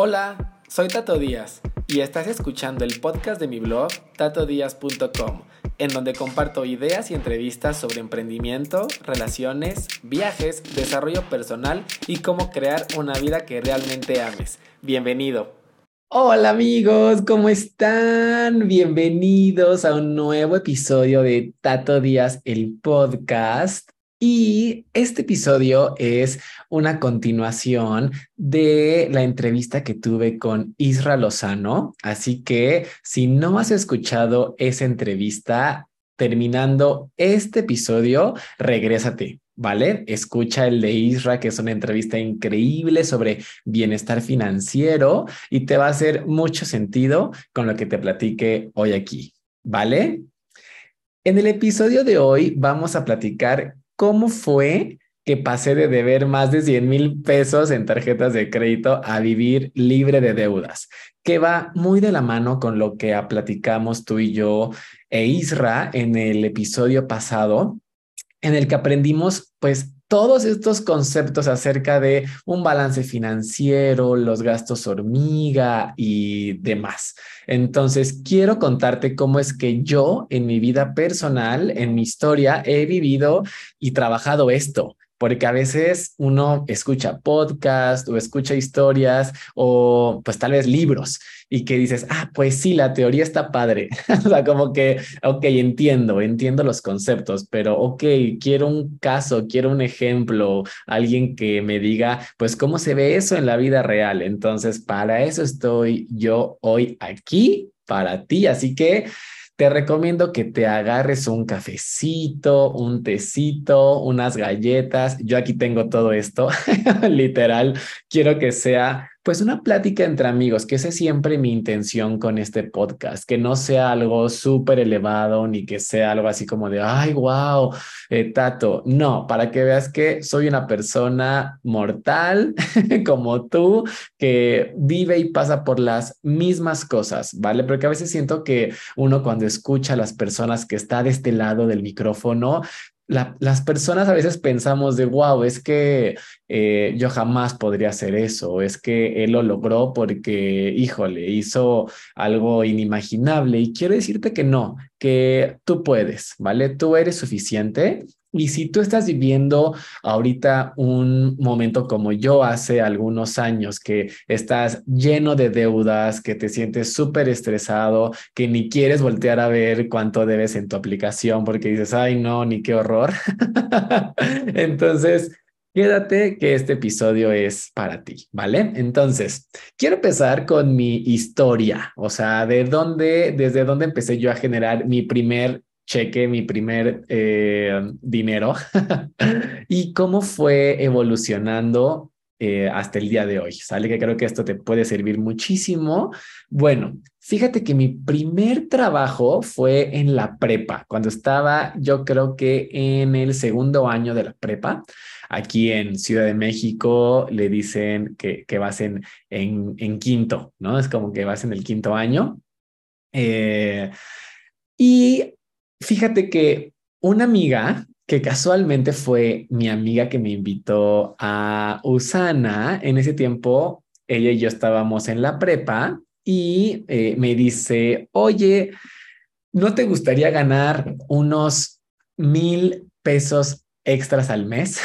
Hola, soy Tato Díaz y estás escuchando el podcast de mi blog tatodíaz.com, en donde comparto ideas y entrevistas sobre emprendimiento, relaciones, viajes, desarrollo personal y cómo crear una vida que realmente ames. Bienvenido. Hola amigos, ¿cómo están? Bienvenidos a un nuevo episodio de Tato Díaz, el podcast. Y este episodio es una continuación de la entrevista que tuve con Isra Lozano. Así que si no has escuchado esa entrevista, terminando este episodio, regrésate. ¿Vale? Escucha el de Isra, que es una entrevista increíble sobre bienestar financiero y te va a hacer mucho sentido con lo que te platique hoy aquí. ¿Vale? En el episodio de hoy vamos a platicar ¿cómo fue que pasé de deber más de 100 mil pesos en tarjetas de crédito a vivir libre de deudas? Que va muy de la mano con lo que platicamos tú y yo e Isra en el episodio pasado, en el que aprendimos pues todos estos conceptos acerca de un balance financiero, los gastos hormiga y demás. Entonces, quiero contarte cómo es que yo en mi vida personal, en mi historia, he vivido y trabajado esto porque a veces uno escucha podcast o escucha historias o pues tal vez libros y que dices, ah, pues sí, la teoría está padre. o sea, como que, ok, entiendo, entiendo los conceptos, pero ok, quiero un caso, quiero un ejemplo, alguien que me diga, pues, cómo se ve eso en la vida real. Entonces, para eso estoy yo hoy aquí, para ti. Así que te recomiendo que te agarres un cafecito, un tecito, unas galletas. Yo aquí tengo todo esto, literal. Quiero que sea pues una plática entre amigos, que esa es siempre mi intención con este podcast, que no sea algo súper elevado ni que sea algo así como de, ay, wow, eh, Tato. No, para que veas que soy una persona mortal como tú, que vive y pasa por las mismas cosas, ¿vale? Porque a veces siento que uno cuando escucha a las personas que está de este lado del micrófono, las personas a veces pensamos de, wow, es que eh, yo jamás podría hacer eso, es que él lo logró porque, híjole, hizo algo inimaginable. Y quiero decirte que no, que tú puedes, ¿vale? Tú eres suficiente y si tú estás viviendo ahorita un momento como yo hace algunos años, que estás lleno de deudas, que te sientes súper estresado, que ni quieres voltear a ver cuánto debes en tu aplicación porque dices, ay, no, ni qué horror. Entonces, quédate que este episodio es para ti, ¿vale? Entonces, quiero empezar con mi historia, o sea, de dónde, desde dónde empecé yo a generar mi primer cheque mi primer eh, dinero y cómo fue evolucionando eh, hasta el día de hoy. Sale que creo que esto te puede servir muchísimo. Bueno, fíjate que mi primer trabajo fue en la prepa, cuando estaba yo creo que en el segundo año de la prepa. Aquí en Ciudad de México le dicen que, que vas en, en, en quinto, ¿no? Es como que vas en el quinto año. Eh, y Fíjate que una amiga que casualmente fue mi amiga que me invitó a Usana, en ese tiempo ella y yo estábamos en la prepa y eh, me dice, oye, ¿no te gustaría ganar unos mil pesos extras al mes?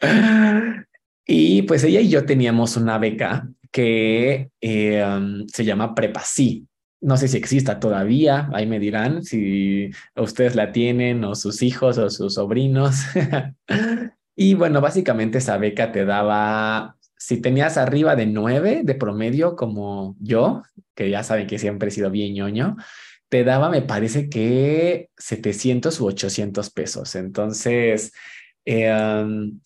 y pues ella y yo teníamos una beca que eh, um, se llama Prepa Sí. No sé si exista todavía, ahí me dirán si ustedes la tienen o sus hijos o sus sobrinos. y bueno, básicamente esa beca te daba, si tenías arriba de nueve de promedio como yo, que ya saben que siempre he sido bien ñoño, te daba, me parece que 700 u 800 pesos. Entonces, em,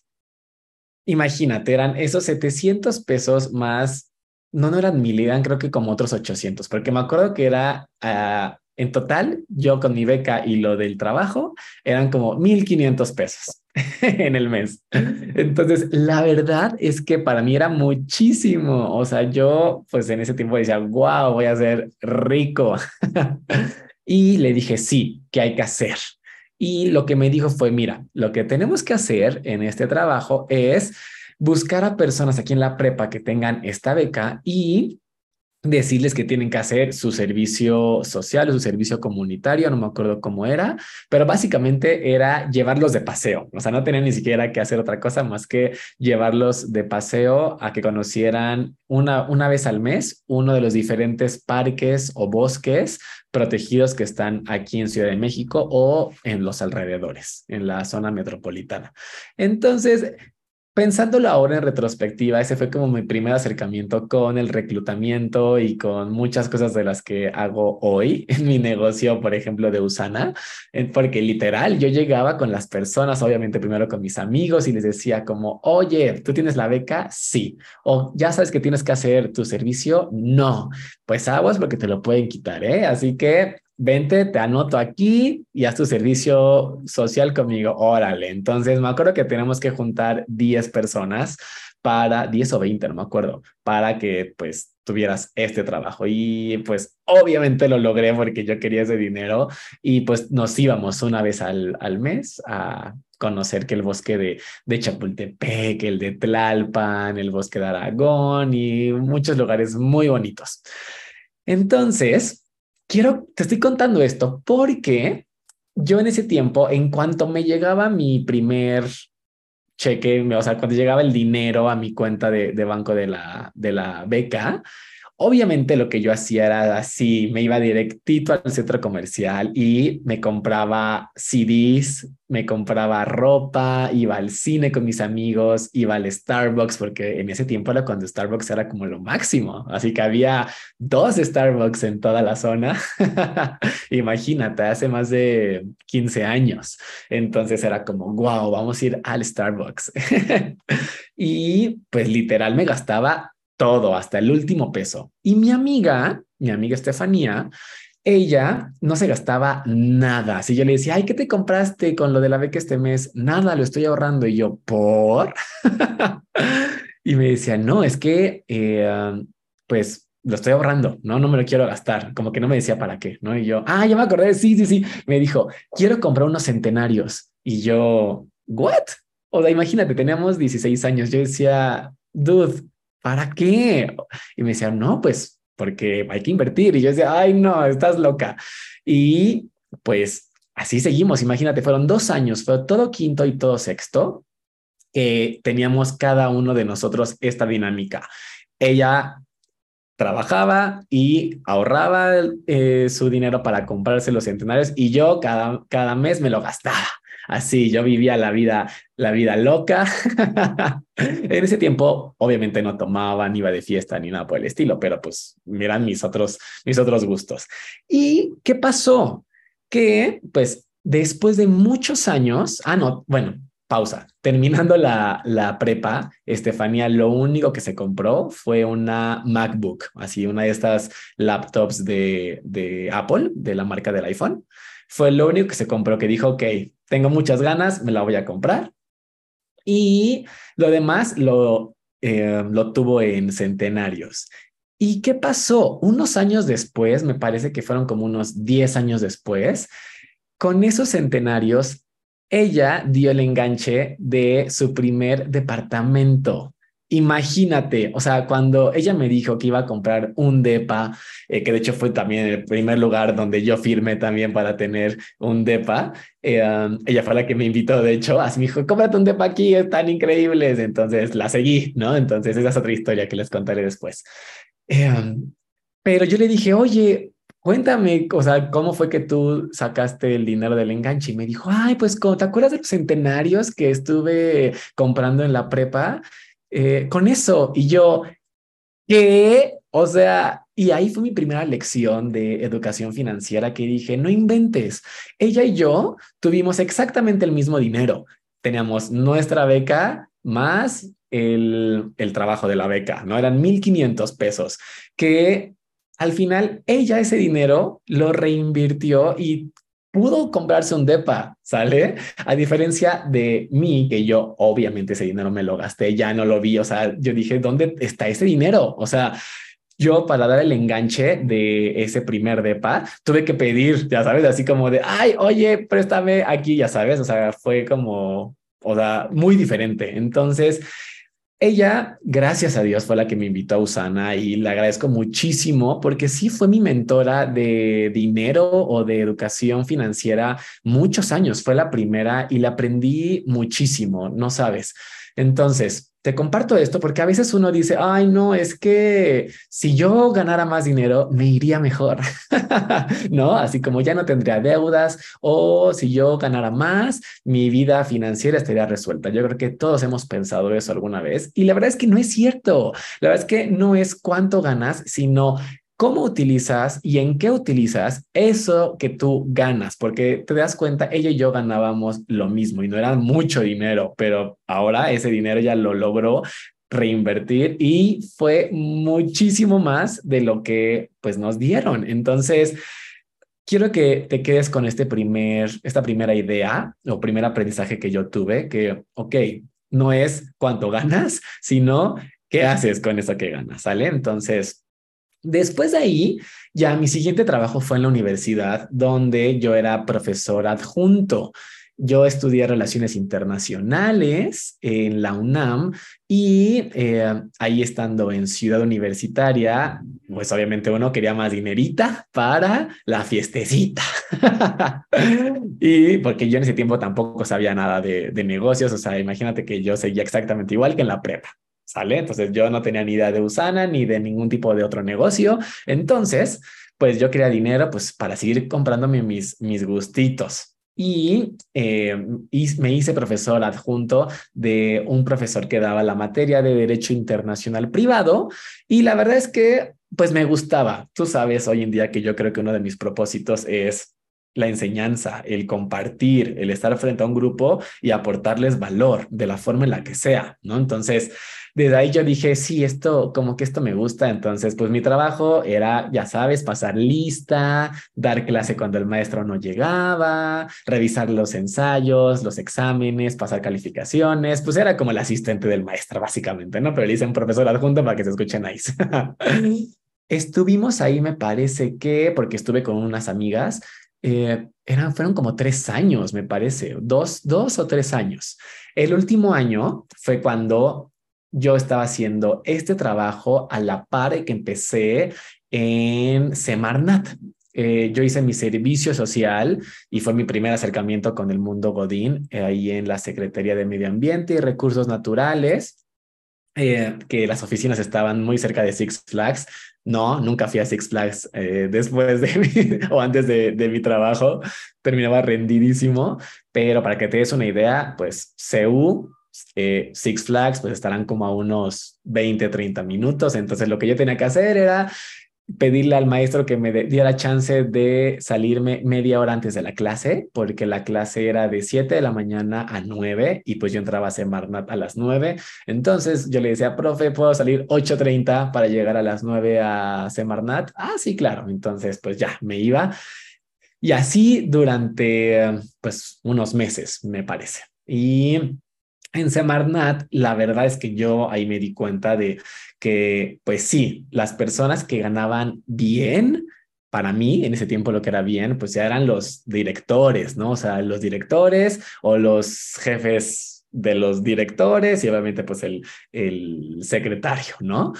imagínate, eran esos 700 pesos más no, no eran mil, eran creo que como otros 800, porque me acuerdo que era ah, en total, yo con mi beca y lo del trabajo, eran como 1500 pesos en el mes. Entonces, la verdad es que para mí era muchísimo. O sea, yo pues en ese tiempo decía, wow, voy a ser rico. y le dije, sí, ¿qué hay que hacer? Y lo que me dijo fue, mira, lo que tenemos que hacer en este trabajo es buscar a personas aquí en la prepa que tengan esta beca y decirles que tienen que hacer su servicio social o su servicio comunitario, no me acuerdo cómo era, pero básicamente era llevarlos de paseo, o sea, no tenían ni siquiera que hacer otra cosa más que llevarlos de paseo a que conocieran una, una vez al mes uno de los diferentes parques o bosques protegidos que están aquí en Ciudad de México o en los alrededores, en la zona metropolitana. Entonces, Pensándolo ahora en retrospectiva, ese fue como mi primer acercamiento con el reclutamiento y con muchas cosas de las que hago hoy en mi negocio, por ejemplo, de Usana, porque literal yo llegaba con las personas, obviamente primero con mis amigos y les decía como, oye, ¿tú tienes la beca? Sí. O ya sabes que tienes que hacer tu servicio? No. Pues aguas porque te lo pueden quitar, ¿eh? Así que vente, te anoto aquí y haz tu servicio social conmigo. Órale. Entonces me acuerdo que tenemos que juntar 10 personas para 10 o 20, no me acuerdo, para que pues tuvieras este trabajo. Y pues obviamente lo logré porque yo quería ese dinero y pues nos íbamos una vez al, al mes a conocer que el bosque de, de Chapultepec, el de Tlalpan, el bosque de Aragón y muchos lugares muy bonitos. Entonces, quiero, te estoy contando esto porque yo en ese tiempo, en cuanto me llegaba mi primer cheque, o sea, cuando llegaba el dinero a mi cuenta de, banco de la, de la beca, Obviamente lo que yo hacía era así, me iba directito al centro comercial y me compraba CDs, me compraba ropa, iba al cine con mis amigos, iba al Starbucks, porque en ese tiempo era cuando Starbucks era como lo máximo, así que había dos Starbucks en toda la zona. Imagínate, hace más de 15 años. Entonces era como, wow, vamos a ir al Starbucks. y pues literal me gastaba todo, hasta el último peso. Y mi amiga, mi amiga Estefanía, ella no se gastaba nada. Si yo le decía, ay, ¿qué te compraste con lo de la beca este mes? Nada, lo estoy ahorrando. Y yo, ¿por? y me decía, no, es que, eh, pues, lo estoy ahorrando, no, no me lo quiero gastar. Como que no me decía para qué, ¿no? Y yo, ah, ya me acordé, sí, sí, sí. Me dijo, quiero comprar unos centenarios. Y yo, ¿what? O sea, imagínate, teníamos 16 años. Yo decía, dude, ¿para qué? Y me decían, no, pues porque hay que invertir. Y yo decía, ay, no, estás loca. Y pues así seguimos. Imagínate, fueron dos años, fue todo quinto y todo sexto que teníamos cada uno de nosotros esta dinámica. Ella trabajaba y ahorraba eh, su dinero para comprarse los centenarios y yo cada, cada mes me lo gastaba así, yo vivía la vida, la vida loca. en ese tiempo, obviamente no tomaba, ni iba de fiesta, ni nada por el estilo, pero pues miran mis otros, mis otros gustos. ¿Y qué pasó? Que pues después de muchos años, ah, no, bueno, pausa. Terminando la, la, prepa, Estefanía lo único que se compró fue una MacBook, así una de estas laptops de, de Apple, de la marca del iPhone. Fue lo único que se compró, que dijo, ok, tengo muchas ganas, me la voy a comprar. Y lo demás lo, eh, lo tuvo en centenarios. ¿Y qué pasó? Unos años después, me parece que fueron como unos 10 años después, con esos centenarios, ella dio el enganche de su primer departamento. Imagínate, o sea, cuando ella me dijo que iba a comprar un DEPA, eh, que de hecho fue también el primer lugar donde yo firmé también para tener un DEPA, eh, ella fue la que me invitó, de hecho, así me dijo, cómprate un DEPA aquí, están increíbles, entonces la seguí, ¿no? Entonces esa es otra historia que les contaré después. Eh, pero yo le dije, oye, cuéntame, o sea, ¿cómo fue que tú sacaste el dinero del enganche? Y me dijo, ay, pues, ¿te acuerdas de los centenarios que estuve comprando en la prepa? Eh, con eso. Y yo, ¿qué? O sea, y ahí fue mi primera lección de educación financiera que dije, no inventes. Ella y yo tuvimos exactamente el mismo dinero. Teníamos nuestra beca más el, el trabajo de la beca, ¿no? Eran 1.500 pesos, que al final ella ese dinero lo reinvirtió y pudo comprarse un DEPA, ¿sale? A diferencia de mí, que yo obviamente ese dinero me lo gasté, ya no lo vi, o sea, yo dije, ¿dónde está ese dinero? O sea, yo para dar el enganche de ese primer DEPA, tuve que pedir, ya sabes, así como de, ay, oye, préstame aquí, ya sabes, o sea, fue como, o sea, muy diferente. Entonces, ella, gracias a Dios, fue la que me invitó a Usana y le agradezco muchísimo porque sí fue mi mentora de dinero o de educación financiera muchos años. Fue la primera y la aprendí muchísimo, no sabes. Entonces, te comparto esto porque a veces uno dice, ay, no, es que si yo ganara más dinero, me iría mejor, ¿no? Así como ya no tendría deudas o si yo ganara más, mi vida financiera estaría resuelta. Yo creo que todos hemos pensado eso alguna vez y la verdad es que no es cierto. La verdad es que no es cuánto ganas, sino cómo utilizas y en qué utilizas eso que tú ganas, porque te das cuenta, ella y yo ganábamos lo mismo y no era mucho dinero, pero ahora ese dinero ya lo logró reinvertir y fue muchísimo más de lo que pues nos dieron. Entonces, quiero que te quedes con este primer, esta primera idea o primer aprendizaje que yo tuve, que, ok, no es cuánto ganas, sino qué haces con eso que ganas, ¿sale? Entonces, Después de ahí, ya mi siguiente trabajo fue en la universidad, donde yo era profesor adjunto. Yo estudié relaciones internacionales en la UNAM y eh, ahí estando en Ciudad Universitaria, pues obviamente uno quería más dinerita para la fiestecita. y porque yo en ese tiempo tampoco sabía nada de, de negocios, o sea, imagínate que yo seguía exactamente igual que en la prepa. ¿Sale? Entonces yo no tenía ni idea de Usana ni de ningún tipo de otro negocio. Entonces, pues yo quería dinero pues para seguir comprándome mis, mis gustitos. Y, eh, y, me hice profesor adjunto de un profesor que daba la materia de Derecho Internacional Privado. Y la verdad es que, pues me gustaba. Tú sabes hoy en día que yo creo que uno de mis propósitos es la enseñanza, el compartir, el estar frente a un grupo y aportarles valor de la forma en la que sea, ¿no? Entonces, desde ahí yo dije, sí, esto, como que esto me gusta. Entonces, pues mi trabajo era, ya sabes, pasar lista, dar clase cuando el maestro no llegaba, revisar los ensayos, los exámenes, pasar calificaciones. Pues era como el asistente del maestro, básicamente, ¿no? Pero le dicen profesor adjunto para que se escuchen ahí. Estuvimos ahí, me parece que, porque estuve con unas amigas, eh, eran, fueron como tres años, me parece, dos, dos o tres años. El último año fue cuando yo estaba haciendo este trabajo a la par que empecé en Semarnat. Eh, yo hice mi servicio social y fue mi primer acercamiento con el mundo Godín, eh, ahí en la Secretaría de Medio Ambiente y Recursos Naturales, eh, que las oficinas estaban muy cerca de Six Flags. No, nunca fui a Six Flags después de mi, o antes de, mi trabajo, terminaba rendidísimo, pero para que te des una idea, pues CEU eh, Six Flags pues estarán como a unos 20, 30 minutos. Entonces lo que yo tenía que hacer era pedirle al maestro que me diera chance de salirme media hora antes de la clase, porque la clase era de 7 de la mañana a 9 y pues yo entraba a Semarnat a las 9. Entonces yo le decía, profe, ¿puedo salir 8.30 para llegar a las 9 a Semarnat? Ah, sí, claro. Entonces pues ya me iba. Y así durante pues unos meses, me parece. Y en Semarnat, la verdad es que yo ahí me di cuenta de que, pues sí, las personas que ganaban bien, para mí en ese tiempo lo que era bien, pues ya eran los directores, ¿no? O sea, los directores o los jefes de los directores y obviamente pues el, el secretario, ¿no?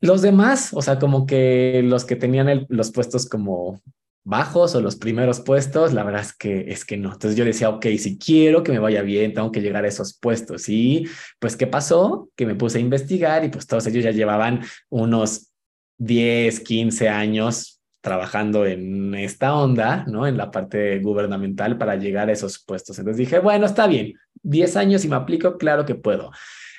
Los demás, o sea, como que los que tenían los puestos como bajos o los primeros puestos, la verdad es que es que no. Entonces yo decía, ok, si quiero que me vaya bien, tengo que llegar a esos puestos. Y pues, ¿qué pasó? Que me puse a investigar y pues todos ellos ya llevaban unos 10, 15 años trabajando en esta onda, ¿no? En la parte gubernamental para llegar a esos puestos. Entonces dije, bueno, está bien, 10 años y me aplico, claro que puedo.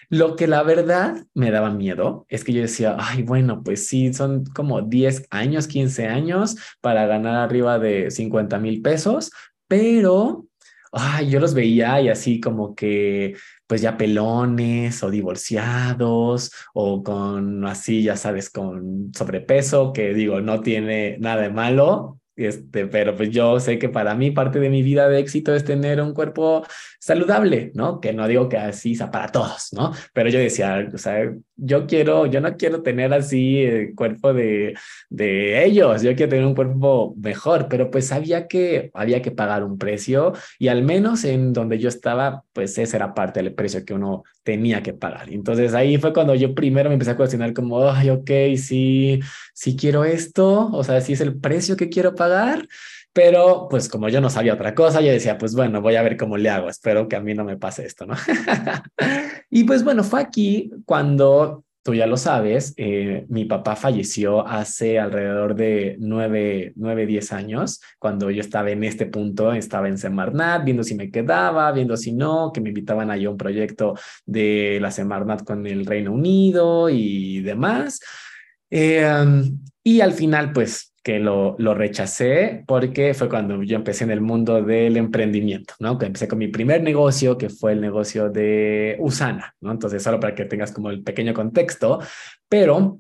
Lo que la verdad me daba miedo es que yo decía, ay, bueno, pues sí, son como 10 años, 15 años para ganar arriba de 50 mil pesos, pero ay, yo los veía y así como que pues ya pelones o divorciados o con así, ya sabes, con sobrepeso, que digo, no tiene nada de malo, este, pero pues yo sé que para mí parte de mi vida de éxito es tener un cuerpo saludable, ¿no? Que no digo que así sea para todos, ¿no? Pero yo decía, o sea, yo quiero, yo no quiero tener así el cuerpo de, de ellos, yo quiero tener un cuerpo mejor, pero pues sabía que había que pagar un precio y al menos en donde yo estaba, pues esa era parte del precio que uno tenía que pagar. Entonces ahí fue cuando yo primero me empecé a cuestionar como, ay, ok, sí, sí quiero esto, o sea, si es el precio que quiero pagar, pero pues como yo no sabía otra cosa, yo decía, pues bueno, voy a ver cómo le hago, espero que a mí no me pase esto, ¿no? y pues bueno, fue aquí cuando tú ya lo sabes, eh, mi papá falleció hace alrededor de nueve, nueve, diez años, cuando yo estaba en este punto, estaba en Semarnat, viendo si me quedaba, viendo si no, que me invitaban a un proyecto de la Semarnat con el Reino Unido y demás. Eh, y al final, pues que lo, lo rechacé porque fue cuando yo empecé en el mundo del emprendimiento, ¿no? Que empecé con mi primer negocio, que fue el negocio de Usana, ¿no? Entonces, solo para que tengas como el pequeño contexto, pero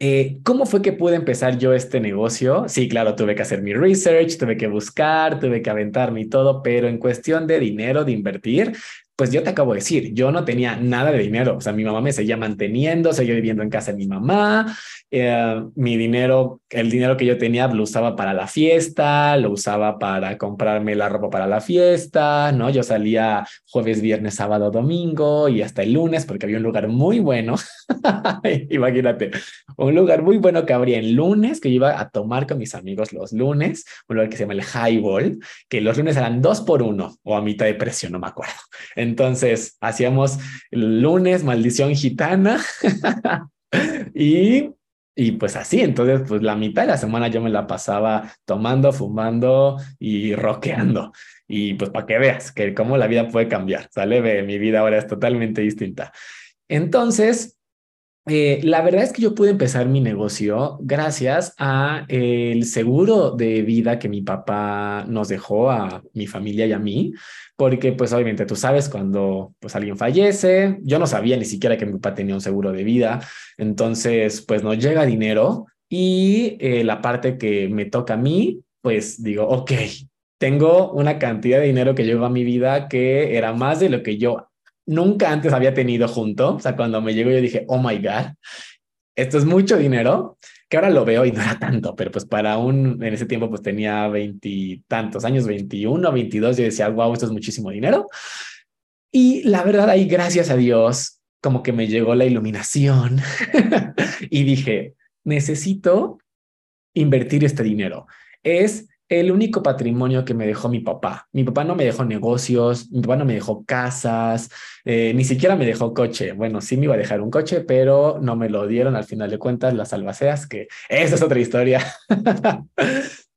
eh, ¿Cómo fue que pude empezar yo este negocio? Sí, claro, tuve que hacer mi research, tuve que buscar, tuve que aventarme y todo, pero en cuestión de dinero, de invertir, pues yo te acabo de decir, yo no tenía nada de dinero, o sea, mi mamá me seguía manteniendo, seguía viviendo en casa de mi mamá, eh, mi dinero, el dinero que yo tenía lo usaba para la fiesta, lo usaba para comprarme la ropa para la fiesta, ¿no? Yo salía jueves, viernes, sábado, domingo y hasta el lunes porque había un lugar muy bueno, imagínate, un lugar muy bueno que abría el lunes, que yo iba a tomar con mis amigos los lunes, un lugar que se llama el Highball, que los lunes eran dos por uno o a mitad de precio, no me acuerdo. Entonces, hacíamos lunes, maldición gitana. y, y pues así, entonces, pues la mitad de la semana yo me la pasaba tomando, fumando y rockeando. Y pues para que veas que cómo la vida puede cambiar, ¿sale? Mi vida ahora es totalmente distinta. Entonces, eh, la verdad es que yo pude empezar mi negocio gracias a el seguro de vida que mi papá nos dejó a mi familia y a mí, porque pues obviamente tú sabes cuando pues alguien fallece, yo no sabía ni siquiera que mi papá tenía un seguro de vida, entonces pues nos llega dinero y eh, la parte que me toca a mí, pues digo, ok, tengo una cantidad de dinero que llegó a mi vida que era más de lo que yo nunca antes había tenido junto. O sea, cuando me llegó yo dije, oh my God, esto es mucho dinero, que ahora lo veo y no era tanto, pero pues para un, en ese tiempo pues tenía veintitantos años, 21, 22, yo decía, wow, esto es muchísimo dinero. Y la verdad ahí, gracias a Dios, como que me llegó la iluminación y dije, necesito invertir este dinero. Es el único patrimonio que me dejó mi papá. Mi papá no me dejó negocios, mi papá no me dejó casas, eh, ni siquiera me dejó coche. Bueno, sí me iba a dejar un coche, pero no me lo dieron al final de cuentas las albaceas, que esa es otra historia.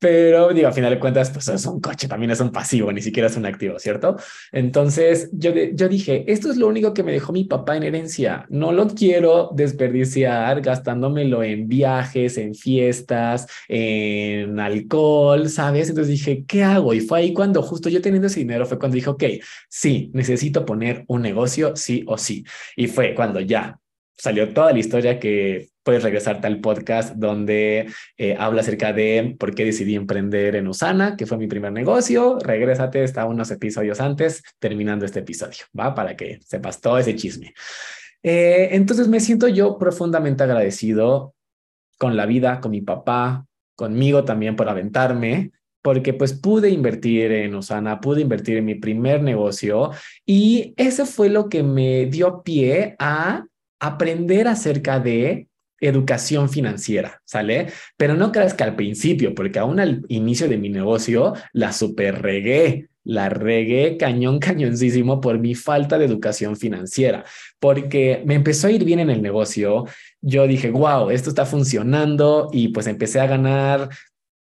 Pero digo, a final de cuentas, pues es un coche, también es un pasivo, ni siquiera es un activo, ¿cierto? Entonces yo, yo dije, esto es lo único que me dejó mi papá en herencia. No lo quiero desperdiciar gastándomelo en viajes, en fiestas, en alcohol, ¿sabes? Entonces dije, ¿qué hago? Y fue ahí cuando justo yo teniendo ese dinero fue cuando dije, ok, sí, necesito poner un negocio, sí o sí. Y fue cuando ya salió toda la historia que puedes regresarte al podcast donde eh, habla acerca de por qué decidí emprender en Usana, que fue mi primer negocio. Regrésate, está unos episodios antes, terminando este episodio, ¿va? Para que sepas todo ese chisme. Eh, entonces me siento yo profundamente agradecido con la vida, con mi papá, conmigo también por aventarme, porque pues pude invertir en Usana, pude invertir en mi primer negocio y eso fue lo que me dio pie a aprender acerca de educación financiera, ¿sale? Pero no creas que al principio, porque aún al inicio de mi negocio la super regué, la regué cañón, cañoncísimo por mi falta de educación financiera, porque me empezó a ir bien en el negocio. Yo dije, wow, esto está funcionando y pues empecé a ganar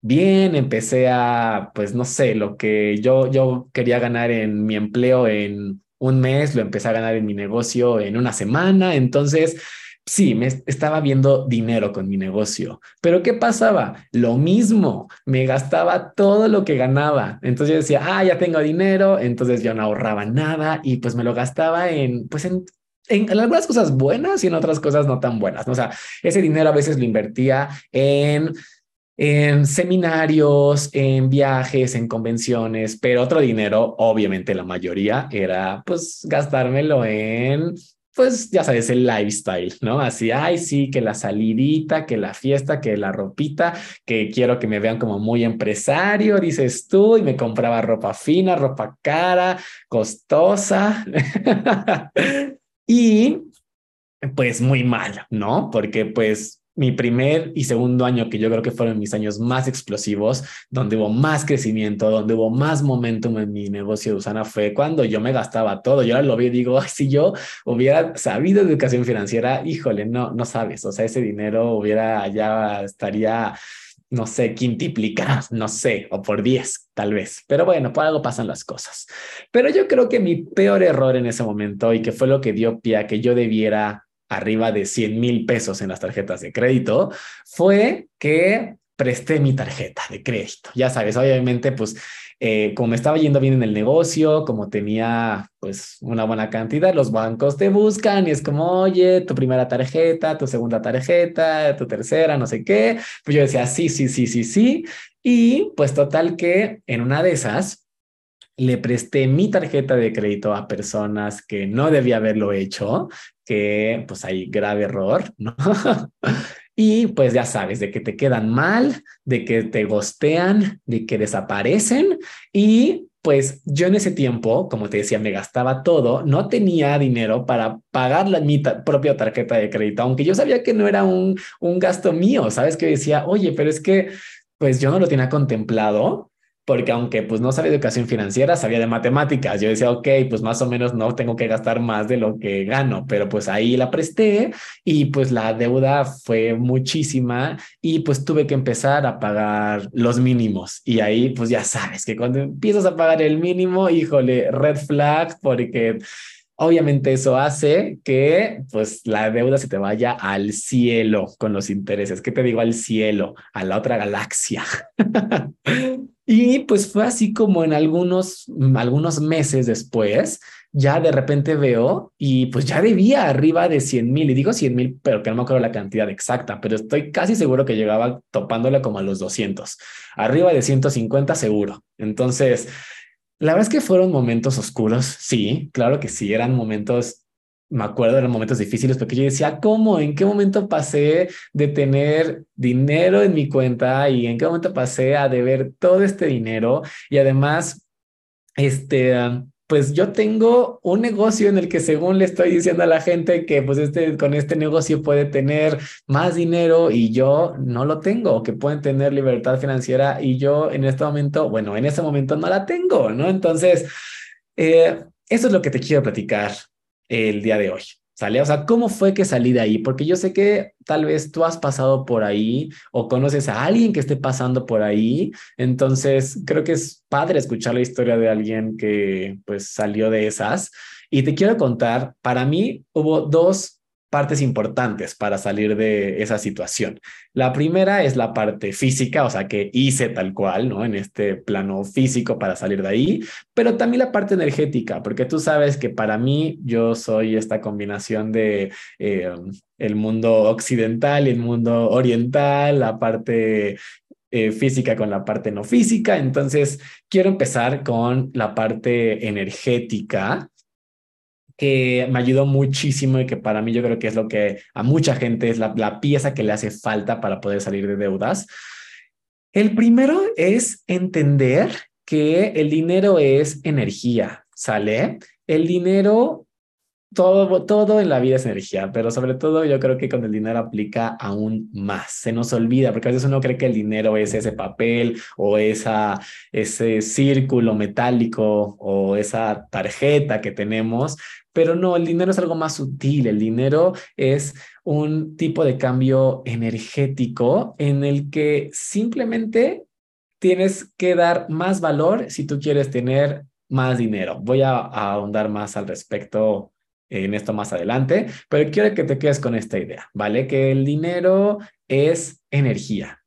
bien, empecé a, pues no sé, lo que yo, yo quería ganar en mi empleo en un mes, lo empecé a ganar en mi negocio en una semana. Entonces, sí, me estaba viendo dinero con mi negocio. Pero ¿qué pasaba? Lo mismo, me gastaba todo lo que ganaba. Entonces yo decía, ah, ya tengo dinero, entonces yo no ahorraba nada y pues me lo gastaba en, pues en en, algunas cosas buenas y en otras cosas no tan buenas. O sea, ese dinero a veces lo invertía en en seminarios, en viajes, en convenciones, pero otro dinero, obviamente la mayoría, era pues gastármelo en pues ya sabes, el lifestyle, ¿no? Así, ay, sí, que la salidita, que la fiesta, que la ropita, que quiero que me vean como muy empresario, dices tú, y me compraba ropa fina, ropa cara, costosa. y pues muy mal, ¿no? Porque pues mi primer y segundo año, que yo creo que fueron mis años más explosivos, donde hubo más crecimiento, donde hubo más momentum en mi negocio de Usana, fue cuando yo me gastaba todo. Yo ahora lo vi y digo, si yo hubiera sabido educación financiera, híjole, no, no sabes, o sea, ese dinero hubiera, ya estaría no sé, quintiplicado, no sé, o por 10 tal vez. Pero bueno, por algo pasan las cosas. Pero yo creo que mi peor error en ese momento y que fue lo que dio pie a que yo debiera arriba de 100 mil pesos en las tarjetas de crédito fue que presté mi tarjeta de crédito. Ya sabes, obviamente, pues eh, como estaba yendo bien en el negocio, como tenía pues una buena cantidad, los bancos te buscan y es como, oye, tu primera tarjeta, tu segunda tarjeta, tu tercera, no sé qué. Pues yo decía, sí, sí, sí, sí, sí. Y pues total que en una de esas le presté mi tarjeta de crédito a personas que no debía haberlo hecho, que pues hay grave error, ¿no? y pues ya sabes, de que te quedan mal, de que te gostean, de que desaparecen y pues yo en ese tiempo, como te decía, me gastaba todo, no tenía dinero para pagar la, mi propia tarjeta de crédito, aunque yo sabía que no era un, un gasto mío, ¿sabes? Que decía, oye, pero es que pues yo no lo tenía contemplado porque aunque pues no sabía educación financiera, sabía de matemáticas. Yo decía, ok, pues más o menos no tengo que gastar más de lo que gano, pero pues ahí la presté y pues la deuda fue muchísima y pues tuve que empezar a pagar los mínimos. Y ahí pues ya sabes que cuando empiezas a pagar el mínimo, híjole, red flag, porque Obviamente eso hace que pues la deuda se te vaya al cielo con los intereses. ¿Qué te digo al cielo? A la otra galaxia. y pues fue así como en algunos, algunos meses después, ya de repente veo y pues ya debía arriba de 100 mil. Y digo 100 mil, pero que no me acuerdo la cantidad exacta, pero estoy casi seguro que llegaba topándole como a los 200. Arriba de 150 seguro. Entonces la verdad es que fueron momentos oscuros, sí, claro que sí, eran momentos, me acuerdo, eran momentos difíciles porque yo decía, ¿cómo? ¿En qué momento pasé de tener dinero en mi cuenta y en qué momento pasé a deber todo este dinero? Y además, este, pues yo tengo un negocio en el que según le estoy diciendo a la gente que pues este, con este negocio puede tener más dinero y yo no lo tengo, que pueden tener libertad financiera y yo en este momento, bueno, en ese momento no la tengo, ¿no? Entonces, eh, eso es lo que te quiero platicar el día de hoy. ¿Sale? O sea, ¿cómo fue que salí de ahí? Porque yo sé que tal vez tú has pasado por ahí o conoces a alguien que esté pasando por ahí. Entonces, creo que es padre escuchar la historia de alguien que pues salió de esas. Y te quiero contar, para mí hubo dos partes importantes para salir de esa situación. La primera es la parte física, o sea, que hice tal cual, ¿no? En este plano físico para salir de ahí, pero también la parte energética, porque tú sabes que para mí yo soy esta combinación de eh, el mundo occidental y el mundo oriental, la parte eh, física con la parte no física. Entonces, quiero empezar con la parte energética que me ayudó muchísimo y que para mí yo creo que es lo que a mucha gente es la, la pieza que le hace falta para poder salir de deudas. El primero es entender que el dinero es energía, ¿sale? El dinero todo, todo en la vida es energía, pero sobre todo yo creo que con el dinero aplica aún más. Se nos olvida, porque a veces uno cree que el dinero es ese papel o esa, ese círculo metálico o esa tarjeta que tenemos, pero no, el dinero es algo más sutil. El dinero es un tipo de cambio energético en el que simplemente tienes que dar más valor si tú quieres tener más dinero. Voy a, a ahondar más al respecto en esto más adelante, pero quiero que te quedes con esta idea, ¿vale? Que el dinero es energía.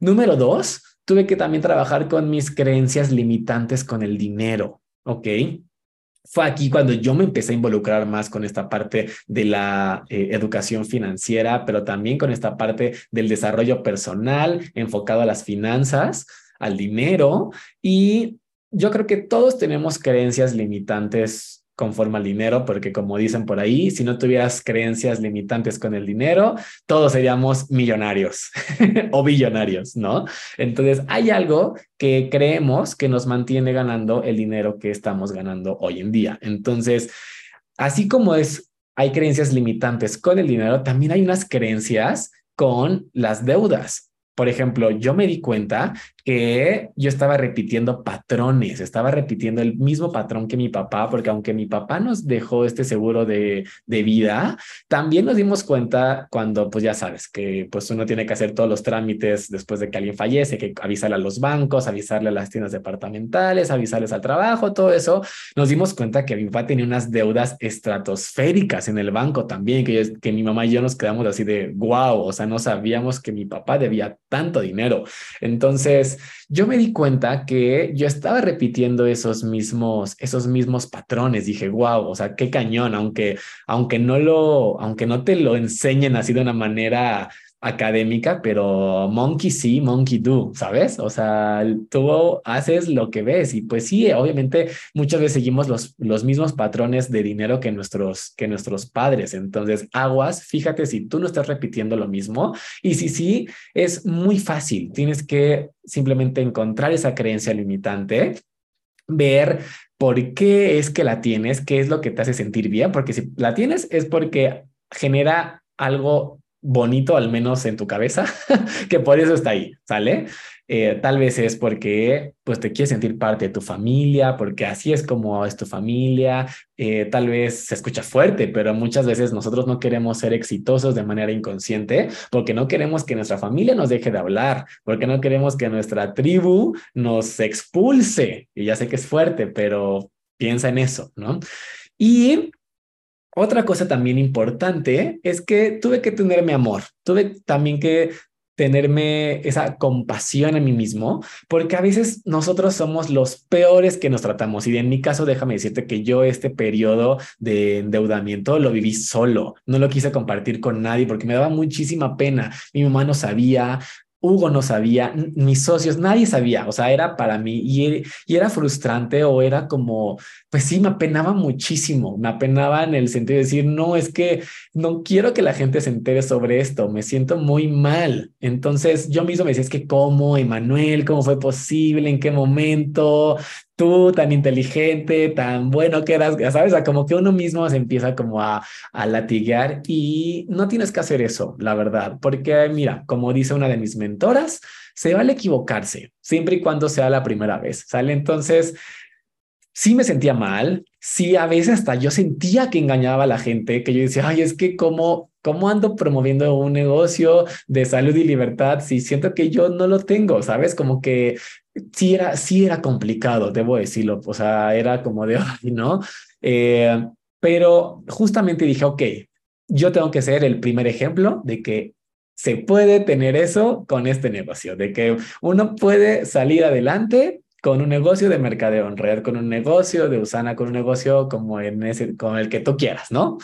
Número dos, tuve que también trabajar con mis creencias limitantes con el dinero, ¿ok? fue aquí cuando yo me empecé a involucrar más con esta parte de la eh, educación financiera, pero también con esta parte del desarrollo personal enfocado a las finanzas, al dinero. Y yo creo que todos tenemos creencias limitantes conforme al dinero, porque como dicen por ahí, si no tuvieras creencias limitantes con el dinero, todos seríamos millonarios o billonarios, ¿no? Entonces, hay algo que creemos que nos mantiene ganando el dinero que estamos ganando hoy en día. Entonces, así como es, hay creencias limitantes con el dinero, también hay unas creencias con las deudas. Por ejemplo, yo me di cuenta que yo estaba repitiendo patrones, estaba repitiendo el mismo patrón que mi papá, porque aunque mi papá nos dejó este seguro de, de, vida, también nos dimos cuenta cuando, pues ya sabes, que pues uno tiene que hacer todos los trámites después de que alguien fallece, que avisarle a los bancos, avisarle a las tiendas departamentales, avisarles al trabajo, todo eso, nos dimos cuenta que mi papá tenía unas deudas estratosféricas en el banco también, que, que mi mamá y yo nos quedamos así de, wow, o sea, no sabíamos que mi papá debía tanto dinero. Entonces, yo me di cuenta que yo estaba repitiendo esos mismos, esos mismos patrones. Dije, wow, o sea, qué cañón, aunque, aunque no lo, aunque no te lo enseñen así de una manera académica, pero monkey sí, monkey do, ¿sabes? O sea, tú haces lo que ves y pues sí, obviamente muchas veces seguimos los, los mismos patrones de dinero que nuestros, que nuestros padres. Entonces, aguas, fíjate si tú no estás repitiendo lo mismo y si sí, es muy fácil. Tienes que simplemente encontrar esa creencia limitante, ver por qué es que la tienes, qué es lo que te hace sentir bien, porque si la tienes es porque genera algo bonito, al menos en tu cabeza, que por eso está ahí, ¿sale? Eh, tal vez es porque pues te quieres sentir parte de tu familia, porque así es como es tu familia, eh, tal vez se escucha fuerte, pero muchas veces nosotros no queremos ser exitosos de manera inconsciente porque no queremos que nuestra familia nos deje de hablar, porque no queremos que nuestra tribu nos expulse. Y ya sé que es fuerte, pero piensa en eso, ¿no? Y otra cosa también importante es que tuve que tenerme amor, tuve también que tenerme esa compasión a mí mismo, porque a veces nosotros somos los peores que nos tratamos. Y en mi caso, déjame decirte que yo este periodo de endeudamiento lo viví solo, no lo quise compartir con nadie porque me daba muchísima pena. Mi mamá no sabía, Hugo no sabía, mis socios, nadie sabía, o sea, era para mí y, y, era frustrante o era como, pues sí, me apenaba muchísimo, me apenaba en el sentido de decir, no, es que no quiero que la gente se entere sobre esto, me siento muy mal. Entonces yo mismo me decía, es que cómo, Emanuel, cómo fue posible, en qué momento, tú tan inteligente, tan bueno que eras, sabes, como que uno mismo se empieza como a, a latiguear y no tienes que hacer eso, la verdad, porque mira, como dice una de mis mentoras, se vale equivocarse, siempre y cuando sea la primera vez, ¿sale? Entonces, sí me sentía mal, sí, a veces hasta yo sentía que engañaba a la gente, que yo decía, ay, es que cómo, cómo ando promoviendo un negocio de salud y libertad si siento que yo no lo tengo, ¿sabes? Como que sí era, sí era complicado, debo decirlo, o sea, era como de, ay, ¿no? Eh, pero justamente dije, ok, yo tengo que ser el primer ejemplo de que se puede tener eso con este negocio, de que uno puede salir adelante con un negocio de mercadeo en red, con un negocio de Usana, con un negocio como con el que tú quieras, ¿no?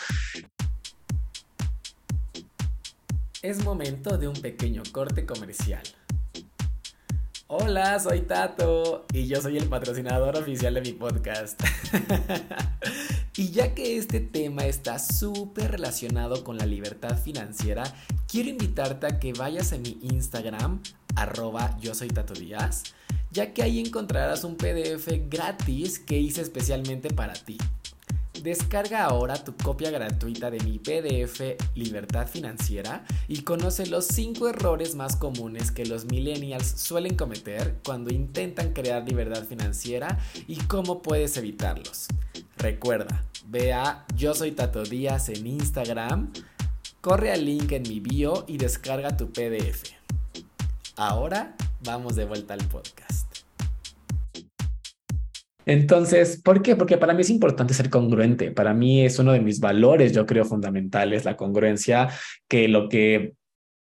Es momento de un pequeño corte comercial. Hola, soy Tato y yo soy el patrocinador oficial de mi podcast. y ya que este tema está súper relacionado con la libertad financiera, quiero invitarte a que vayas a mi Instagram, arroba yo soy Tato Díaz, ya que ahí encontrarás un PDF gratis que hice especialmente para ti. Descarga ahora tu copia gratuita de mi PDF Libertad Financiera y conoce los 5 errores más comunes que los millennials suelen cometer cuando intentan crear libertad financiera y cómo puedes evitarlos. Recuerda, ve a Yo Soy Tato Díaz en Instagram, corre al link en mi bio y descarga tu PDF. Ahora vamos de vuelta al podcast. Entonces, ¿por qué? Porque para mí es importante ser congruente. Para mí es uno de mis valores, yo creo, fundamentales, la congruencia, que lo que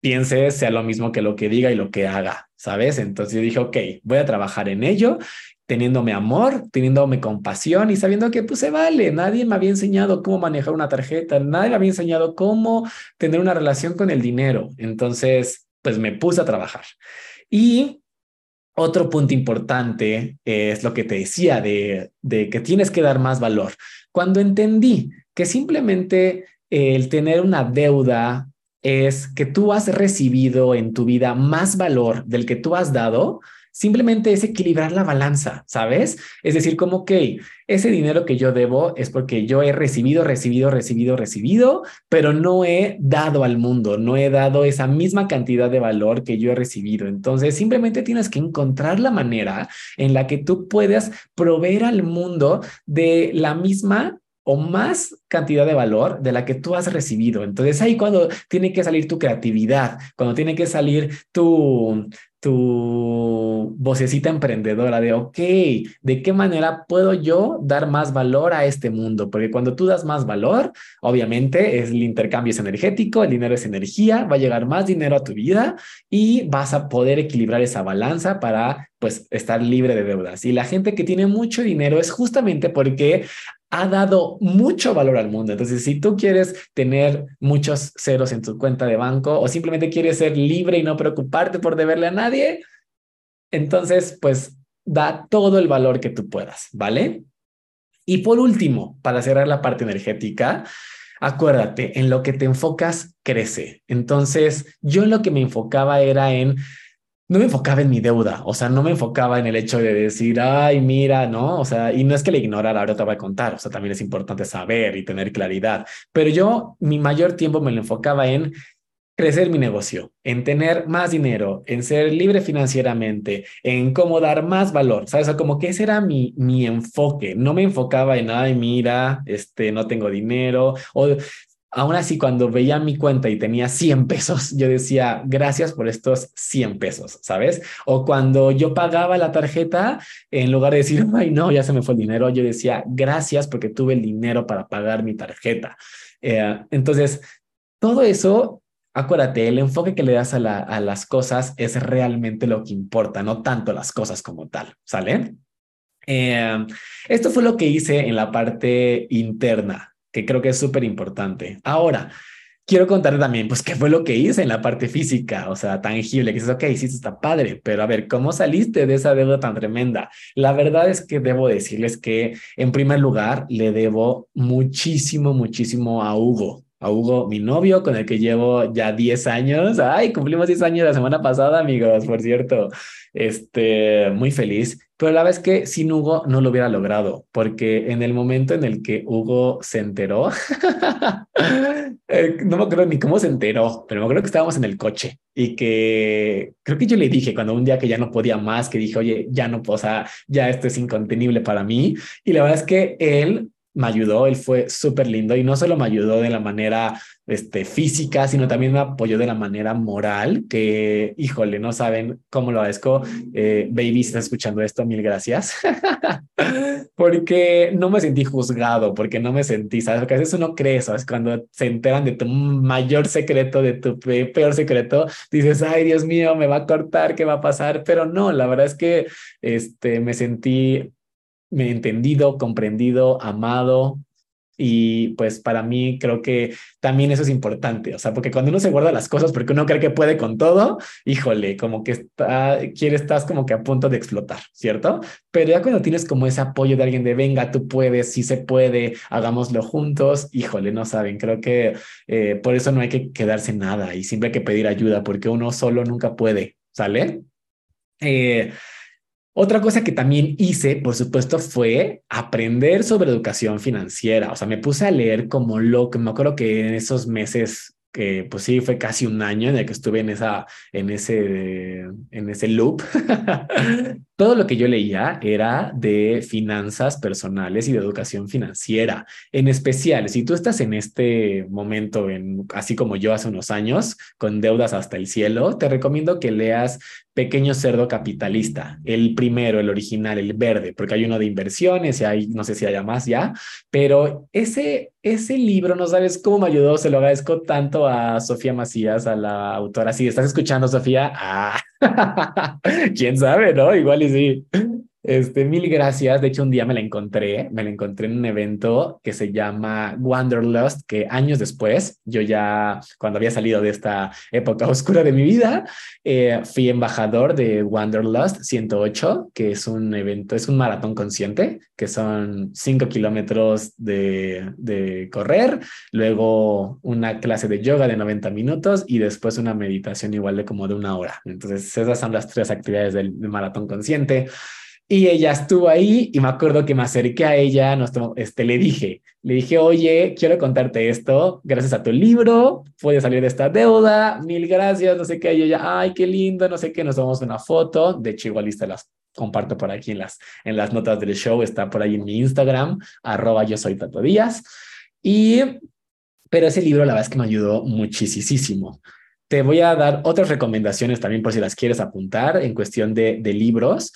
piense sea lo mismo que lo que diga y lo que haga, ¿sabes? Entonces yo dije, ok, voy a trabajar en ello teniéndome amor, teniéndome compasión y sabiendo que pues se vale. Nadie me había enseñado cómo manejar una tarjeta, nadie me había enseñado cómo tener una relación con el dinero. Entonces, pues me puse a trabajar. Y otro punto importante es lo que te decía de, de que tienes que dar más valor. Cuando entendí que simplemente el tener una deuda es que tú has recibido en tu vida más valor del que tú has dado, simplemente es equilibrar la balanza, ¿sabes? Es decir, como que ese dinero que yo debo es porque yo he recibido, recibido, recibido, recibido, pero no he dado al mundo, no he dado esa misma cantidad de valor que yo he recibido. Entonces, simplemente tienes que encontrar la manera en la que tú puedas proveer al mundo de la misma o más cantidad de valor de la que tú has recibido. Entonces ahí cuando tiene que salir tu creatividad, cuando tiene que salir tu, tu vocecita emprendedora de, ok, ¿de qué manera puedo yo dar más valor a este mundo? Porque cuando tú das más valor, obviamente es el intercambio es energético, el dinero es energía, va a llegar más dinero a tu vida y vas a poder equilibrar esa balanza para pues estar libre de deudas. Y la gente que tiene mucho dinero es justamente porque ha dado mucho valor al mundo. Entonces, si tú quieres tener muchos ceros en tu cuenta de banco o simplemente quieres ser libre y no preocuparte por deberle a nadie, entonces, pues da todo el valor que tú puedas, ¿vale? Y por último, para cerrar la parte energética, acuérdate, en lo que te enfocas crece. Entonces, yo lo que me enfocaba era en no me enfocaba en mi deuda, o sea, no me enfocaba en el hecho de decir, ay, mira, ¿no? O sea, y no es que le ignorara, ahora te voy a contar, o sea, también es importante saber y tener claridad, pero yo mi mayor tiempo me lo enfocaba en crecer mi negocio, en tener más dinero, en ser libre financieramente, en cómo dar más valor, ¿sabes? O sea, como que ese era mi, mi enfoque, no me enfocaba en, ay, mira, este, no tengo dinero, o aún así, cuando veía mi cuenta y tenía 100 pesos, yo decía, gracias por estos 100 pesos, ¿sabes? O cuando yo pagaba la tarjeta, en lugar de decir, ay, no, ya se me fue el dinero, yo decía, gracias porque tuve el dinero para pagar mi tarjeta. Eh, entonces, todo eso, acuérdate, el enfoque que le das a, las cosas es realmente lo que importa, no tanto las cosas como tal, ¿sale? Eh, esto fue lo que hice en la parte interna que creo que es súper importante. Ahora, quiero contar también, pues, qué fue lo que hice en la parte física, o sea, tangible, que dices, ok, sí, está padre, pero a ver, ¿cómo saliste de esa deuda tan tremenda? La verdad es que debo decirles que, en primer lugar, le debo muchísimo, muchísimo a Hugo a Hugo, mi novio, con el que llevo ya 10 años. Ay, cumplimos 10 años la semana pasada, amigos, por cierto. Este, muy feliz. Pero la verdad es que sin Hugo no lo hubiera logrado, porque en el momento en el que Hugo se enteró, eh, no me acuerdo ni cómo se enteró, pero me acuerdo que estábamos en el coche y que creo que yo le dije cuando un día que ya no podía más, que dije, oye, ya no o sea, ya esto es incontenible para mí. Y la verdad es que él me ayudó, él fue súper lindo y no solo me ayudó de la manera este, física, sino también me apoyó de la manera moral, que, híjole, no saben cómo lo agradezco. Eh, baby, si escuchando esto, mil gracias. porque no me sentí juzgado, porque no me sentí, ¿sabes? Porque a veces uno cree, ¿sabes? Cuando se enteran de tu mayor secreto, de tu peor secreto, dices, ay, Dios mío, me va a cortar, ¿qué va a pasar? Pero no, la verdad es que este, me sentí entendido, comprendido, amado. Y pues para mí creo que también eso es importante, o sea, porque cuando uno se guarda las cosas porque uno cree que puede con todo, híjole, como que está, quiere, estás como que a punto de explotar, ¿cierto? Pero ya cuando tienes como ese apoyo de alguien de venga, tú puedes, si se puede, hagámoslo juntos, híjole, no saben, creo que eh, por eso no hay que quedarse nada y siempre hay que pedir ayuda porque uno solo nunca puede, ¿sale? Eh, otra cosa que también hice, por supuesto, fue aprender sobre educación financiera. O sea, me puse a leer como loco. Me acuerdo que en esos meses que pues sí, fue casi un año en el que estuve en, esa, en, ese, en ese loop. Todo lo que yo leía era de finanzas personales y de educación financiera. En especial, si tú estás en este momento, en, así como yo hace unos años, con deudas hasta el cielo, te recomiendo que leas Pequeño Cerdo Capitalista, el primero, el original, el verde, porque hay uno de inversiones y hay, no sé si haya más ya, pero ese, ese libro, no sabes cómo me ayudó, se lo agradezco tanto a Sofía Macías, a la autora. Si estás escuchando, Sofía, ah, quién sabe, ¿no? Igual y sí. Este, mil gracias. De hecho, un día me la encontré, me la encontré en un evento que se llama Wanderlust, que años después, yo ya, cuando había salido de esta época oscura de mi vida, eh, fui embajador de Wanderlust 108, que es un evento, es un maratón consciente, que son cinco kilómetros de, de correr, luego una clase de yoga de 90 minutos y después una meditación igual de como de una hora. Entonces, esas son las tres actividades del, del maratón consciente. Y ella estuvo ahí y me acuerdo que me acerqué a ella, nos este, le dije, le dije, oye, quiero contarte esto, gracias a tu libro, puedes salir de esta deuda, mil gracias, no sé qué, y ella, ay, qué lindo, no sé qué, nos tomamos una foto, de hecho igual las comparto por aquí en las, en las notas del show, está por ahí en mi Instagram, arroba yo soy Tato Díaz, y, pero ese libro la verdad es que me ayudó muchísimo. Te voy a dar otras recomendaciones también por si las quieres apuntar en cuestión de, de libros.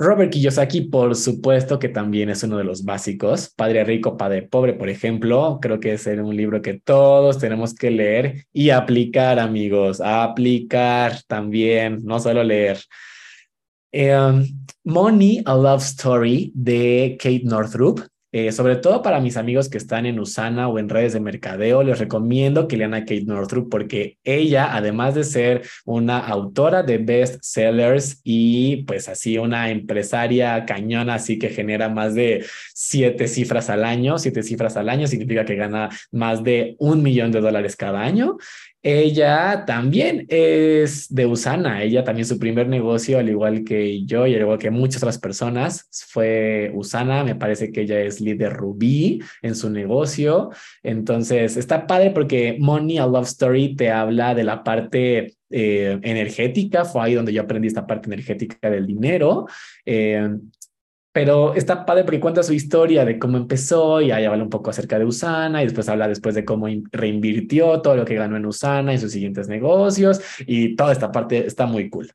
Robert Kiyosaki, por supuesto que también es uno de los básicos. Padre Rico, Padre Pobre, por ejemplo, creo que es un libro que todos tenemos que leer y aplicar, amigos, aplicar también, no solo leer. Em, Money, A Love Story de Kate Northrup eh, sobre todo para mis amigos que están en Usana o en redes de mercadeo, les recomiendo que lean a Kate Northrup porque ella, además de ser una autora de best sellers y pues así una empresaria cañona, así que genera más de siete cifras al año, siete cifras al año significa que gana más de un millón de dólares cada año. Ella también es de Usana, ella también su primer negocio, al igual que yo y al igual que muchas otras personas, fue Usana, me parece que ella es líder Rubí en su negocio, entonces está padre porque Money a Love Story te habla de la parte eh, energética, fue ahí donde yo aprendí esta parte energética del dinero. Eh, pero está padre porque cuenta su historia de cómo empezó y ahí habla un poco acerca de Usana y después habla después de cómo reinvirtió todo lo que ganó en Usana y sus siguientes negocios y toda esta parte está muy cool.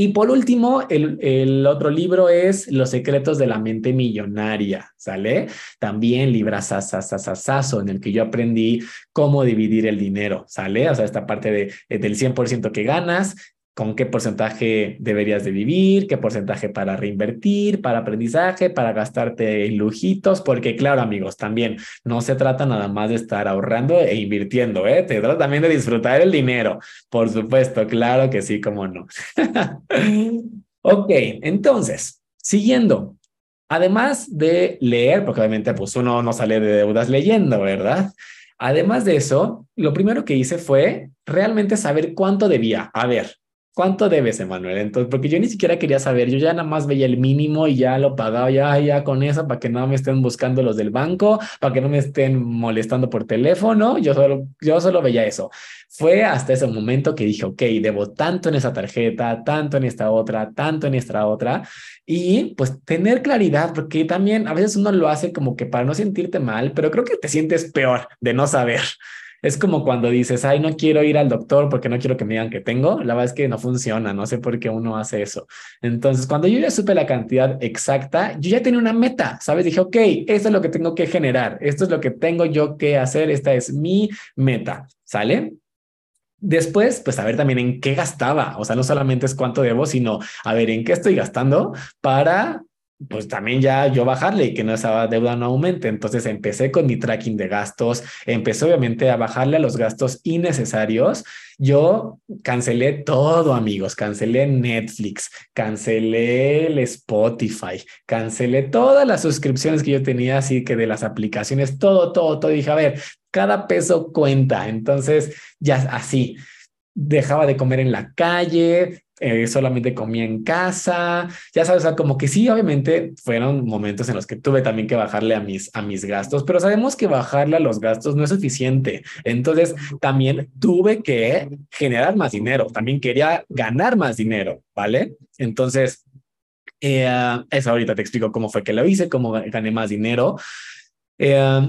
Y por último, el, el, otro libro es Los secretos de la mente millonaria, ¿sale? También librasasasasasaso, en el que yo aprendí cómo dividir el dinero, ¿sale? O sea, esta parte de, del 100% que ganas, con qué porcentaje deberías de vivir, qué porcentaje para reinvertir, para aprendizaje, para gastarte en lujitos, porque claro amigos, también no se trata nada más de estar ahorrando e invirtiendo, ¿eh? te trata también de disfrutar el dinero, por supuesto, claro que sí, cómo no. ok, entonces, siguiendo, además de leer, porque obviamente pues uno no sale de deudas leyendo, ¿verdad? Además de eso, lo primero que hice fue realmente saber cuánto debía. A ver, ¿Cuánto debes, Emanuel? Entonces, porque yo ni siquiera quería saber, yo ya nada más veía el mínimo y ya lo pagaba, ya, ya con eso, para que no me estén buscando los del banco, para que no me estén molestando por teléfono, yo solo, yo solo veía eso. Fue hasta ese momento que dije, ok, debo tanto en esa tarjeta, tanto en esta otra, tanto en esta otra, y pues tener claridad, porque también a veces uno lo hace como que para no sentirte mal, pero creo que te sientes peor de no saber. Es como cuando dices, ay, no quiero ir al doctor porque no quiero que me digan que tengo. La verdad es que no funciona, no sé por qué uno hace eso. Entonces, cuando yo ya supe la cantidad exacta, yo ya tenía una meta, ¿sabes? Dije, ok, esto es lo que tengo que generar, esto es lo que tengo yo que hacer, esta es mi meta, ¿sale? Después, pues a ver también en qué gastaba. O sea, no solamente es cuánto debo, sino a ver en qué estoy gastando para pues también ya yo bajarle y que no esa deuda no aumente. Entonces empecé con mi tracking de gastos, empecé obviamente a bajarle a los gastos innecesarios. Yo cancelé todo, amigos, cancelé Netflix, cancelé el Spotify, cancelé todas las suscripciones que yo tenía, así que de las aplicaciones, todo, todo, todo. Dije, a ver, cada peso cuenta. Entonces, ya así dejaba de comer en la calle, eh, solamente comía en casa, ya sabes, o sea, como que sí, obviamente fueron momentos en los que tuve también que bajarle a mis, a mis gastos, pero sabemos que bajarle a los gastos no es suficiente. Entonces, también tuve que generar más dinero, también quería ganar más dinero, ¿vale? Entonces, eh, eso ahorita te explico cómo fue que lo hice, cómo gané más dinero. Eh,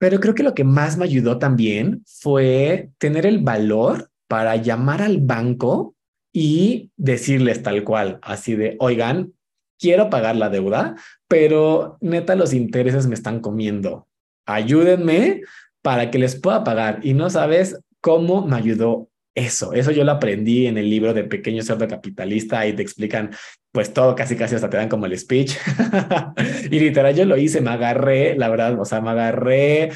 pero creo que lo que más me ayudó también fue tener el valor para llamar al banco y decirles tal cual, así de, oigan, quiero pagar la deuda, pero neta los intereses me están comiendo. Ayúdenme para que les pueda pagar. Y no sabes cómo me ayudó Eso, eso yo lo aprendí en el libro de Pequeño Cerdo Capitalista y te explican pues todo, casi casi hasta te dan como el speech. y literal yo lo hice, me agarré, la verdad, o sea, me agarré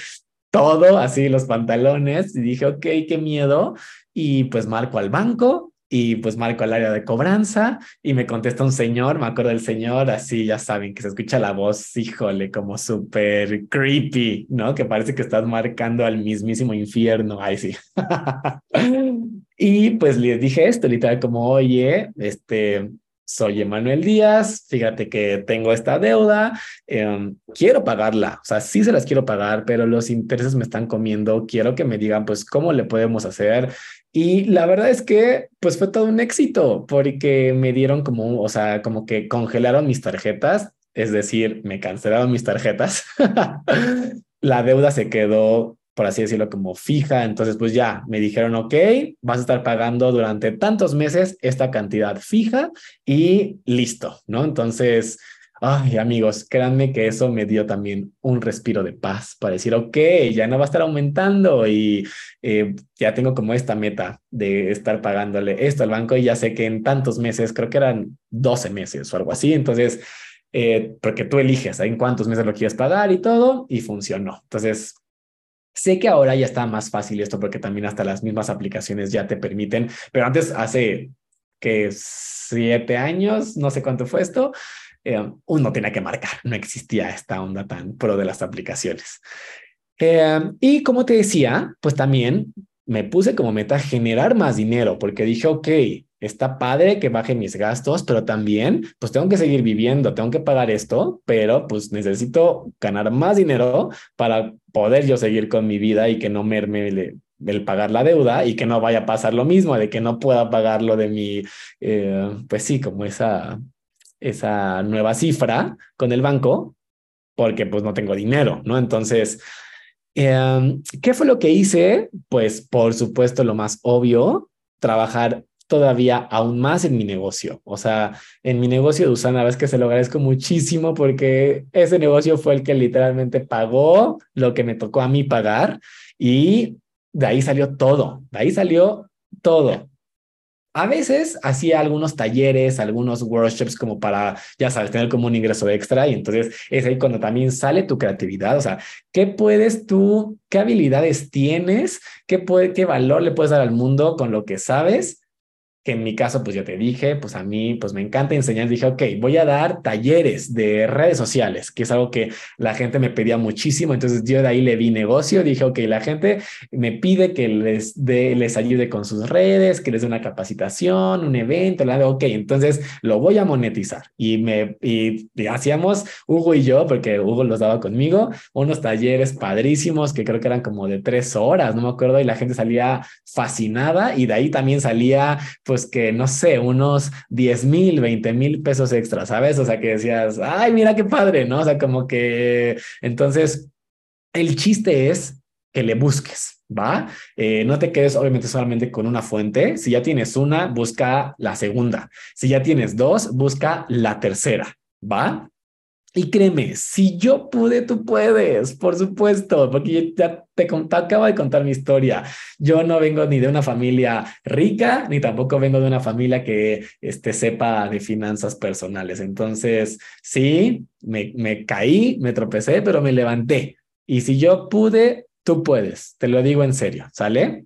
todo, así los pantalones y dije, ok, qué miedo. Y pues marco al banco y pues marco al área de cobranza y me contesta un señor, me acuerdo del señor, así ya saben que se escucha la voz, híjole, como súper creepy, ¿no? Que parece que estás marcando al mismísimo infierno, ay sí. y pues le dije esto, literal, como, oye, este, soy Emanuel Díaz, fíjate que tengo esta deuda, em, quiero pagarla, o sea, sí se las quiero pagar, pero los intereses me están comiendo, quiero que me digan, pues, ¿cómo le podemos hacer? Y la verdad es que, pues, fue todo un éxito, porque me dieron como, o sea, como que congelaron mis tarjetas, es decir, me cancelaron mis tarjetas. la deuda se quedó por así decirlo, como fija. Entonces, pues ya me dijeron, ok, vas a estar pagando durante tantos meses esta cantidad fija y listo, ¿no? Entonces, ay, amigos, créanme que eso me dio también un respiro de paz para decir, ok, ya no va a estar aumentando y eh, ya tengo como esta meta de estar pagándole esto al banco y ya sé que en tantos meses, creo que eran 12 meses o algo así. Entonces, eh, porque tú eliges en cuántos meses lo quieres pagar y todo, y funcionó. Entonces, Sé que ahora ya está más fácil esto porque también hasta las mismas aplicaciones ya te permiten, pero antes hace que siete años, no sé cuánto fue esto, eh, uno tenía que marcar, no existía esta onda tan pro de las aplicaciones. Eh, y como te decía, pues también me puse como meta generar más dinero porque dije, ok, está padre que baje mis gastos, pero también pues tengo que seguir viviendo, tengo que pagar esto, pero pues necesito ganar más dinero para poder yo seguir con mi vida y que no merme el, pagar la deuda y que no vaya a pasar lo mismo, de que no pueda pagar lo de mi, eh, pues sí, como esa, esa nueva cifra con el banco, porque pues no tengo dinero, ¿no? Entonces, em, ¿qué fue lo que hice? Pues por supuesto lo más obvio, trabajar todavía aún más en mi negocio. O sea, en mi negocio de Usana, ves que se lo agradezco muchísimo porque ese negocio fue el que literalmente pagó lo que me tocó a mí pagar y de ahí salió todo, de ahí salió todo. A veces hacía algunos talleres, algunos workshops como para, ya sabes, tener como un ingreso extra y entonces es ahí cuando también sale tu creatividad, o sea, ¿qué puedes tú, qué habilidades tienes, qué, valor le puedes dar al mundo con lo que sabes que en mi caso, pues ya te dije, pues a mí, pues me encanta enseñar. Dije, ok, voy a dar talleres de redes sociales, que es algo que la gente me pedía muchísimo. Entonces yo de ahí le vi negocio. Dije, ok, la gente me pide que les, de, les ayude con sus redes, que les dé una capacitación, un evento. La de, ok, entonces lo voy a monetizar. Y me y, hacíamos Hugo y yo, porque Hugo los daba conmigo, unos talleres padrísimos que creo que eran como de tres horas, no me acuerdo, y la gente salía fascinada y de ahí también salía, pues, pues que no sé, unos 10 mil, 20 mil pesos extra, ¿sabes? O sea, que decías, ay, mira qué padre, ¿no? O sea, como que entonces el chiste es que le busques, ¿va? Eh, no te quedes obviamente solamente con una fuente. Si ya tienes una, busca la segunda. Si ya tienes dos, busca la tercera, ¿va? Y créeme, si yo pude, tú puedes, por supuesto, porque ya te, te, acabo de contar mi historia. Yo no vengo ni de una familia rica, ni tampoco vengo de una familia que este, sepa de finanzas personales. Entonces, sí, me, me caí, me tropecé, pero me levanté. Y si yo pude, tú puedes, te lo digo en serio, ¿sale?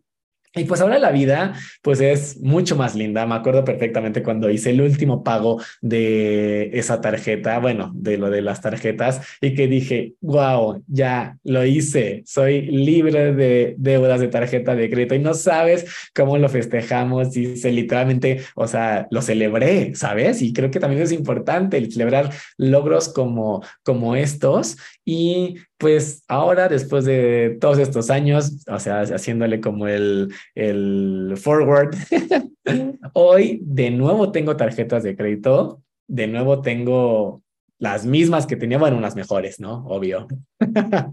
Y pues ahora la vida, pues es mucho más linda. Me acuerdo perfectamente cuando hice el último pago de esa tarjeta, bueno, de lo de las tarjetas, y que dije, wow, ya lo hice, soy libre de deudas de tarjeta de crédito y no sabes cómo lo festejamos se literalmente, o sea, lo celebré, ¿sabes? Y creo que también es importante el celebrar logros como, como estos. Y pues ahora, después de todos estos años, o sea, haciéndole como el, el forward, hoy de nuevo tengo tarjetas de crédito, de nuevo tengo las mismas que tenía, bueno, unas mejores, ¿no? Obvio.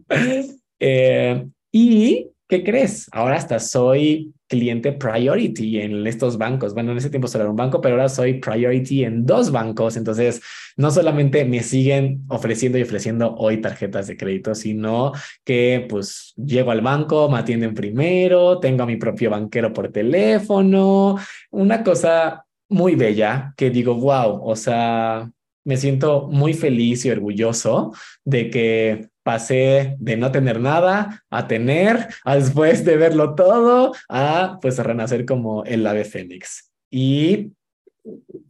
eh, y, ¿qué crees? Ahora hasta soy cliente priority en estos bancos. Bueno, en ese tiempo solo era un banco, pero ahora soy priority en dos bancos. Entonces, no solamente me siguen ofreciendo y ofreciendo hoy tarjetas de crédito, sino que pues llego al banco, me atienden primero, tengo a mi propio banquero por teléfono, una cosa muy bella que digo, wow, o sea, me siento muy feliz y orgulloso de que pasé de no tener nada a tener, a después de verlo todo, a pues a renacer como el ave fénix. Y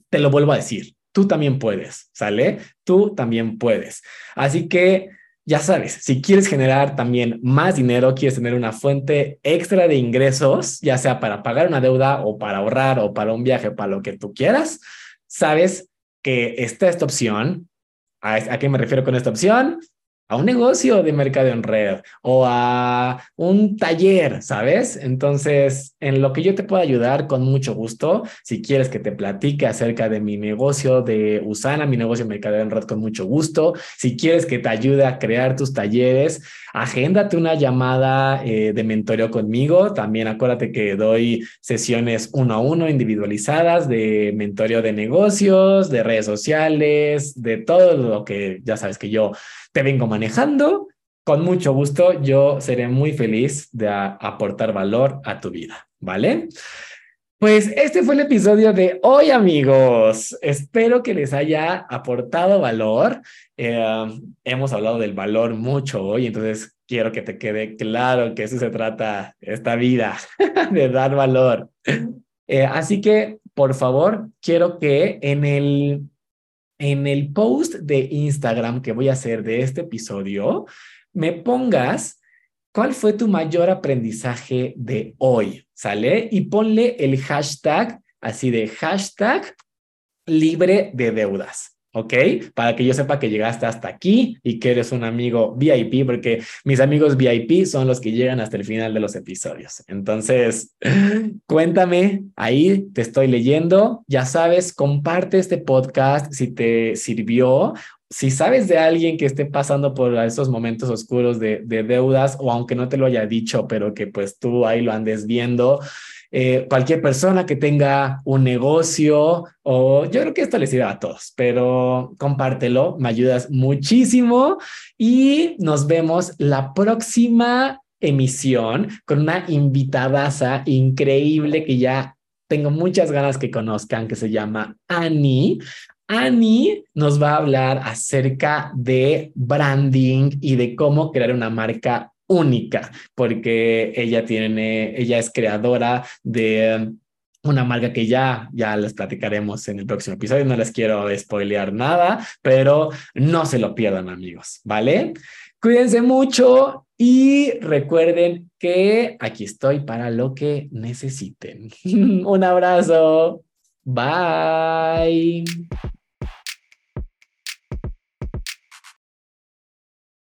te lo vuelvo a decir, tú también puedes, ¿sale? Tú también puedes. Así que ya sabes, si quieres generar también más dinero, quieres tener una fuente extra de ingresos, ya sea para pagar una deuda o para ahorrar o para un viaje, para lo que tú quieras, sabes que está esta opción. ¿A, qué me refiero con esta opción? A un negocio de mercado en red o a un taller, ¿sabes? Entonces, en lo que yo te puedo ayudar con mucho gusto, si quieres que te platique acerca de mi negocio de Usana, mi negocio de mercado en red con mucho gusto, si quieres que te ayude a crear tus talleres, agéndate una llamada eh, de mentoreo conmigo. También acuérdate que doy sesiones uno a uno individualizadas de mentoreo de negocios, de redes sociales, de todo lo que ya sabes que yo te vengo manejando. Con mucho gusto, yo seré muy feliz de aportar valor a tu vida, ¿vale? Pues este fue el episodio de hoy, amigos. Espero que les haya aportado valor. Eh, hemos hablado del valor mucho hoy, entonces quiero que te quede claro que eso se trata esta vida, de dar valor. Eh, así que, por favor, quiero que en el en el post de Instagram que voy a hacer de este episodio, me pongas cuál fue tu mayor aprendizaje de hoy, ¿sale? Y ponle el hashtag, así de hashtag libre de deudas. ¿Ok? Para que yo sepa que llegaste hasta aquí y que eres un amigo VIP, porque mis amigos VIP son los que llegan hasta el final de los episodios. Entonces, cuéntame, ahí te estoy leyendo. Ya sabes, comparte este podcast si te sirvió. Si sabes de alguien que esté pasando por esos momentos oscuros de, de deudas o aunque no te lo haya dicho, pero que pues tú ahí lo andes viendo, eh, cualquier persona que tenga un negocio o yo creo que esto les sirve a todos, pero compártelo, me ayudas muchísimo y nos vemos la próxima emisión con una invitadaza increíble que ya tengo muchas ganas que conozcan, que se llama Annie. Annie nos va a hablar acerca de branding y de cómo crear una marca única, porque ella tiene, ella es creadora de una marca que ya, ya les platicaremos en el próximo episodio. No les quiero spoilear nada, pero no se lo pierdan, amigos, ¿vale? Cuídense mucho y recuerden que aquí estoy para lo que necesiten. Un abrazo. Bye.